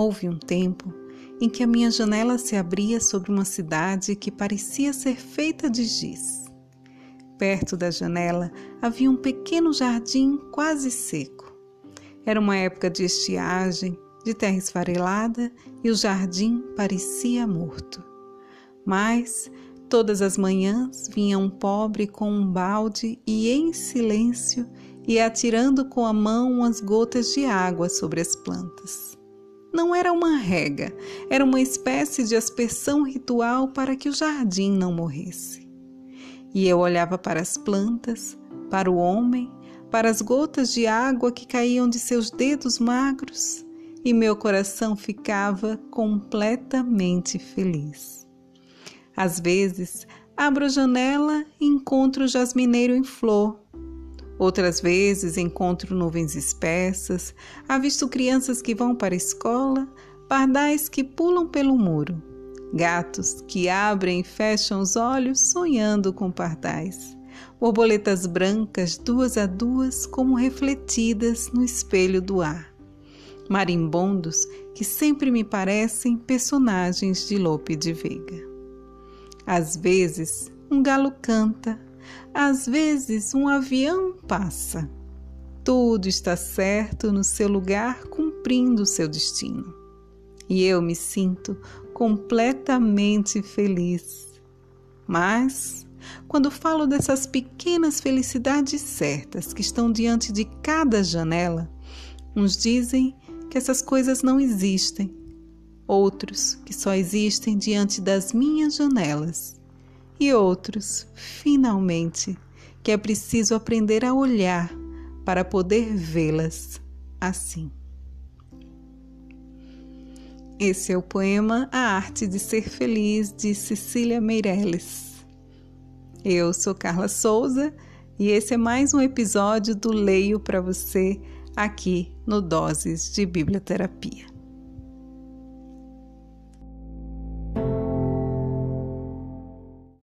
Houve um tempo em que a minha janela se abria sobre uma cidade que parecia ser feita de giz. Perto da janela havia um pequeno jardim quase seco. Era uma época de estiagem, de terra esfarelada e o jardim parecia morto. Mas todas as manhãs vinha um pobre com um balde e em silêncio ia atirando com a mão umas gotas de água sobre as plantas. Não era uma rega, era uma espécie de aspersão ritual para que o jardim não morresse. E eu olhava para as plantas, para o homem, para as gotas de água que caíam de seus dedos magros, e meu coração ficava completamente feliz. Às vezes, abro a janela e encontro o jasmineiro em flor, Outras vezes encontro nuvens espessas, avisto crianças que vão para a escola, pardais que pulam pelo muro, gatos que abrem e fecham os olhos sonhando com pardais, borboletas brancas duas a duas como refletidas no espelho do ar, marimbondos que sempre me parecem personagens de Lope de Veiga. Às vezes, um galo canta, às vezes, um avião passa. Tudo está certo no seu lugar, cumprindo o seu destino. E eu me sinto completamente feliz. Mas, quando falo dessas pequenas felicidades certas que estão diante de cada janela, uns dizem que essas coisas não existem, outros que só existem diante das minhas janelas e outros, finalmente, que é preciso aprender a olhar para poder vê-las assim. Esse é o poema A Arte de Ser Feliz de Cecília Meirelles. Eu sou Carla Souza e esse é mais um episódio do Leio para você aqui no Doses de Biblioterapia.